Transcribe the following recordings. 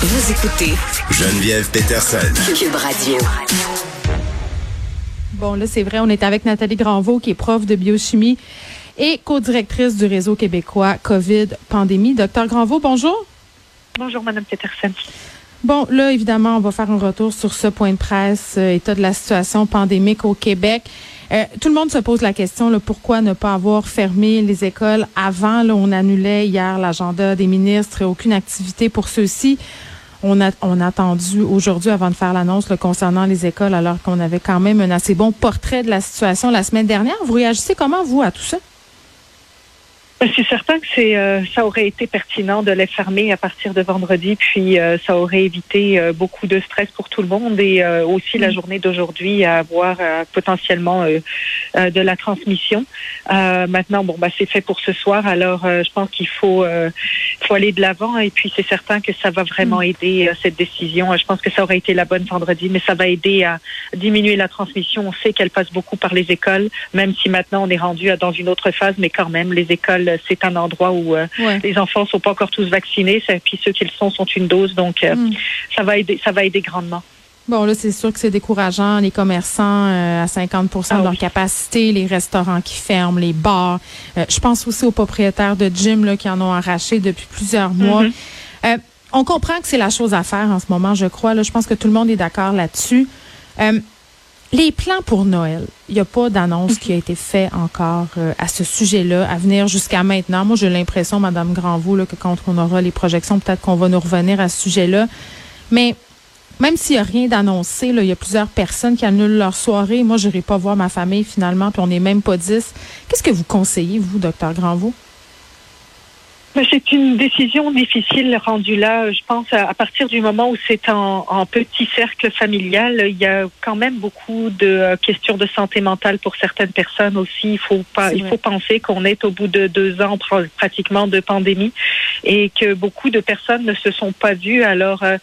Vous écoutez Geneviève Peterson. Cube Radio. Bon, là, c'est vrai, on est avec Nathalie Granvaux, qui est prof de biochimie et co-directrice du réseau québécois COVID Pandémie. Docteur Granvaux, bonjour. Bonjour, Madame Peterson. Bon, là, évidemment, on va faire un retour sur ce point de presse, euh, état de la situation pandémique au Québec. Euh, tout le monde se pose la question, là, pourquoi ne pas avoir fermé les écoles avant? Là, on annulait hier l'agenda des ministres, aucune activité pour ceux-ci. On a, on a attendu aujourd'hui avant de faire l'annonce concernant les écoles, alors qu'on avait quand même un assez bon portrait de la situation la semaine dernière. Vous réagissez comment, vous, à tout ça? Ben, c'est certain que c'est euh, ça aurait été pertinent de les fermer à partir de vendredi, puis euh, ça aurait évité euh, beaucoup de stress pour tout le monde et aussi la mm. journée d'aujourd'hui à avoir potentiellement de la transmission. maintenant, bon, bah c'est fait pour ce soir, alors je pense qu'il faut faut aller de l'avant et puis c'est certain que ça va vraiment mm. aider cette décision. Je pense que ça aurait été la bonne vendredi, mais ça va aider à diminuer la transmission. On sait qu'elle passe beaucoup par les écoles, même si maintenant on est rendu dans une autre phase, mais quand même les écoles c'est un endroit où euh, les enfants sont pas encore tous vaccinés, puis ceux qui le sont sont une dose, donc euh, hmm. ça va aider, ça va aider grandement. Bon, là, c'est sûr que c'est décourageant. Les commerçants euh, à 50 de ah leur capacité, les restaurants qui ferment, les bars. je pense aussi aux propriétaires de gym là, qui en ont arraché depuis plusieurs mois. Mm-hmm. on comprend que c'est la chose à faire en ce moment, je crois. Là, je pense que tout le monde est d'accord là-dessus. Les plans pour Noël, il n'y a pas d'annonce qui a été faite encore euh, à ce sujet-là, à venir jusqu'à maintenant. Moi, j'ai l'impression, Madame Granvaux, que quand on aura les projections, peut-être qu'on va nous revenir à ce sujet-là. Mais même s'il n'y a rien d'annoncé, il y a plusieurs personnes qui annulent leur soirée. Moi, je n'irai pas voir ma famille finalement, puis on n'est même pas dix. Qu'est-ce que vous conseillez, vous, docteur Granvaux? C'est une décision difficile rendue là. Je pense à, partir du moment où c'est en, petit cercle familial, il y a quand même beaucoup de euh, questions de santé mentale pour certaines personnes aussi. Il faut pas, il faut penser qu'on est au bout de deux ans pratiquement de pandémie et que beaucoup de personnes ne se sont pas vues. Alors, euh,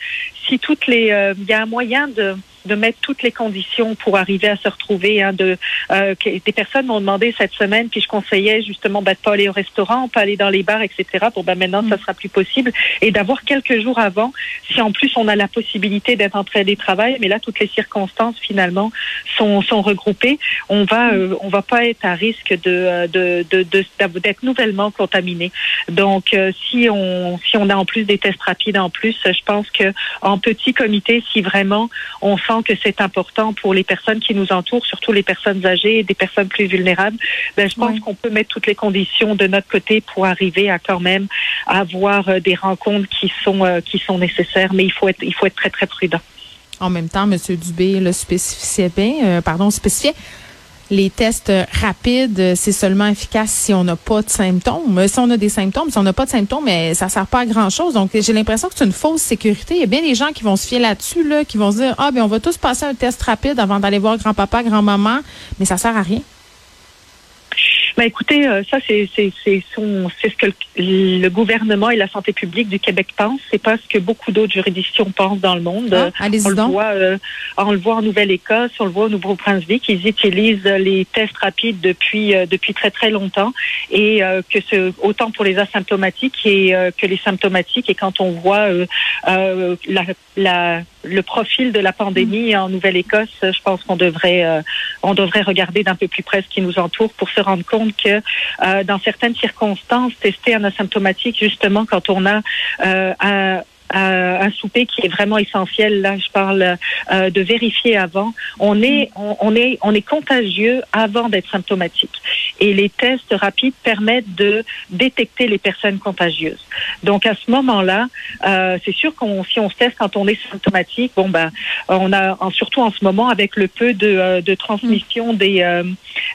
si toutes les, euh, il y a un moyen de de mettre toutes les conditions pour arriver à se retrouver. Hein, de, euh, des personnes m'ont demandé cette semaine, puis je conseillais justement bah, de pas aller au restaurant, pas aller dans les bars, etc. Pour ben maintenant, ça mm. sera plus possible. Et d'avoir quelques jours avant, si en plus on a la possibilité d'être en travail, mais là toutes les circonstances finalement sont, sont regroupées, on va mm. euh, on va pas être à risque de euh, de d'être de, nouvellement contaminé. Donc euh, si on si on a en plus des tests rapides en plus, je pense que en petit comité, si vraiment on sent que c'est important pour les personnes qui nous entourent, surtout les personnes âgées et des personnes plus vulnérables, ben, je pense qu'on peut mettre toutes les conditions de notre côté pour arriver à quand même avoir euh, des rencontres qui sont euh, qui sont nécessaires. Mais il faut être il faut être très très prudent. En même temps, M. Dubé le spécifiait bien, euh, pardon, spécifiait les tests rapides, c'est seulement efficace si on n'a pas de symptômes. Si on a des symptômes, si on n'a pas de symptômes, mais ça sert pas à grand chose. Donc, j'ai l'impression que c'est une fausse sécurité. Il y a bien des gens qui vont se fier là-dessus, là, qui vont se dire, ah, ben, on va tous passer un test rapide avant d'aller voir grand-papa, grand-maman, mais ça sert à rien. Ben écoutez, euh, ça c'est c'est c'est c'est ce que le, gouvernement et la santé publique du Québec pensent. C'est pas ce que beaucoup d'autres juridictions pensent dans le monde. Ah, on le voit, euh, on le voit en Nouvelle-Écosse, on le voit au Nouveau-Brunswick. Ils utilisent les tests rapides depuis euh, depuis très très longtemps et que ce autant pour les asymptomatiques et que les symptomatiques. Et quand on voit la, la le profil de la pandémie en Nouvelle-Écosse, je pense qu'on devrait euh, on devrait regarder d'un peu plus près ce qui nous entoure pour se rendre compte que euh, dans certaines circonstances, tester un asymptomatique justement quand on a euh, un un souper qui est vraiment essentiel. Là, je parle euh, de vérifier avant. On est, on, est, on est contagieux avant d'être symptomatique. Et les tests rapides permettent de détecter les personnes contagieuses. Donc à ce moment-là, euh, c'est sûr qu'on si on se teste quand on est symptomatique, bon ben, on a surtout en ce moment avec le peu de, euh, de transmission des euh,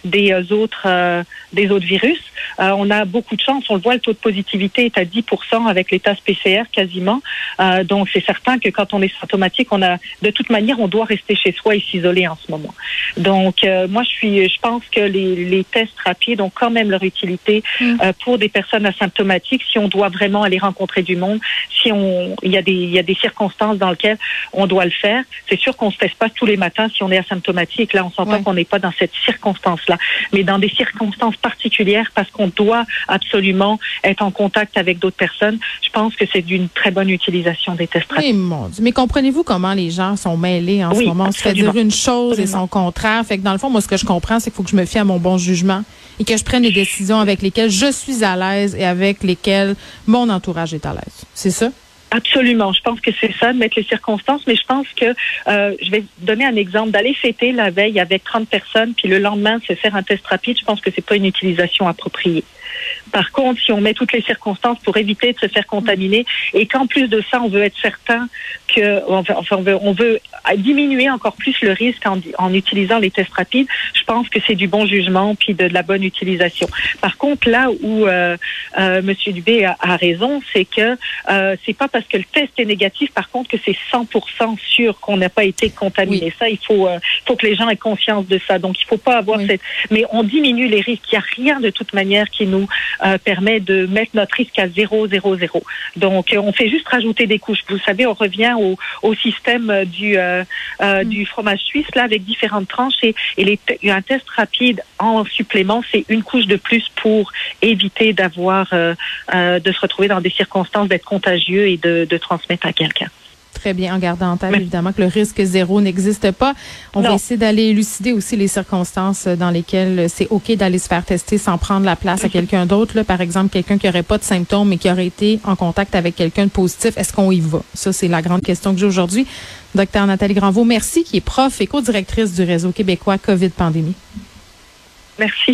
des autres des autres virus, on a beaucoup de chance. On le voit, le taux de positivité est à 10% avec les tests PCR quasiment. Euh, donc, c'est certain que quand on est symptomatique, on a, de toute manière, on doit rester chez soi et s'isoler en ce moment. Donc, euh, moi, je suis, je pense que les, les, tests rapides ont quand même leur utilité mm. euh, pour des personnes asymptomatiques. Si on doit vraiment aller rencontrer du monde, si on, il y a des, il y a des circonstances dans lesquelles on doit le faire. C'est sûr qu'on se teste pas tous les matins si on est asymptomatique. Là, on s'entend qu'on n'est pas dans cette circonstance-là, mais dans des circonstances particulières parce qu'on doit absolument être en contact avec d'autres personnes, je pense que c'est d'une très bonne utilisation des tests rapides. Mais comprenez-vous comment les gens sont mêlés en ce moment? On se fait dire une chose et son contraire. Fait que dans le fond, moi, ce que je comprends, c'est qu'il faut que je me fie à mon bon jugement et que je prenne les décisions avec lesquelles je suis à l'aise et avec lesquelles mon entourage est à l'aise. C'est ça? Absolument. Je pense que c'est ça, de mettre les circonstances, mais je pense que euh, je vais donner un exemple. D'aller fêter la veille avec 30 personnes, puis le lendemain se faire un test rapide, je pense que c'est pas une utilisation appropriée. Par contre, si on met toutes les circonstances pour éviter de se faire contaminer et qu'en plus de ça, on veut être certain que, enfin, on veut, on diminuer encore plus le risque en, en, utilisant les tests rapides, pense que c'est du bon jugement puis de, de, la bonne utilisation. Par contre, là où euh, euh, Monsieur Dubé a, a raison, c'est que euh, c'est pas parce que le test est négatif, par contre, que c'est 100% sûr qu'on n'a pas été contaminé. Oui. Ça, il faut, euh, faut que les gens aient conscience de ça. Donc, il faut pas avoir oui. cette. Mais on diminue les risques. Il n'y a rien de toute manière qui nous euh, permet de mettre notre risque à 0, 0, 0. Donc, on fait juste rajouter des couches. Vous savez, on revient au, au système du, euh, mm. du fromage suisse, là, avec différentes tranches. Et, et les un test rapide en supplément, c'est une couche de plus pour éviter d'avoir, euh, de se retrouver dans des circonstances d'être contagieux et de transmettre à quelqu'un. Très bien, en gardant en tête évidemment que le risque zéro n'existe pas. On non. va essayer d'aller élucider aussi les circonstances dans lesquelles c'est OK d'aller se faire tester sans prendre la place à quelqu'un d'autre. Par exemple, quelqu'un qui n'aurait pas de symptômes mais qui aurait été en contact avec quelqu'un de positif. Est-ce qu'on y va? Ça, c'est la grande question que j'ai aujourd'hui. Docteur Nathalie Granvaux, merci, qui est prof et co-directrice du réseau québécois COVID-Pandémie. Merci.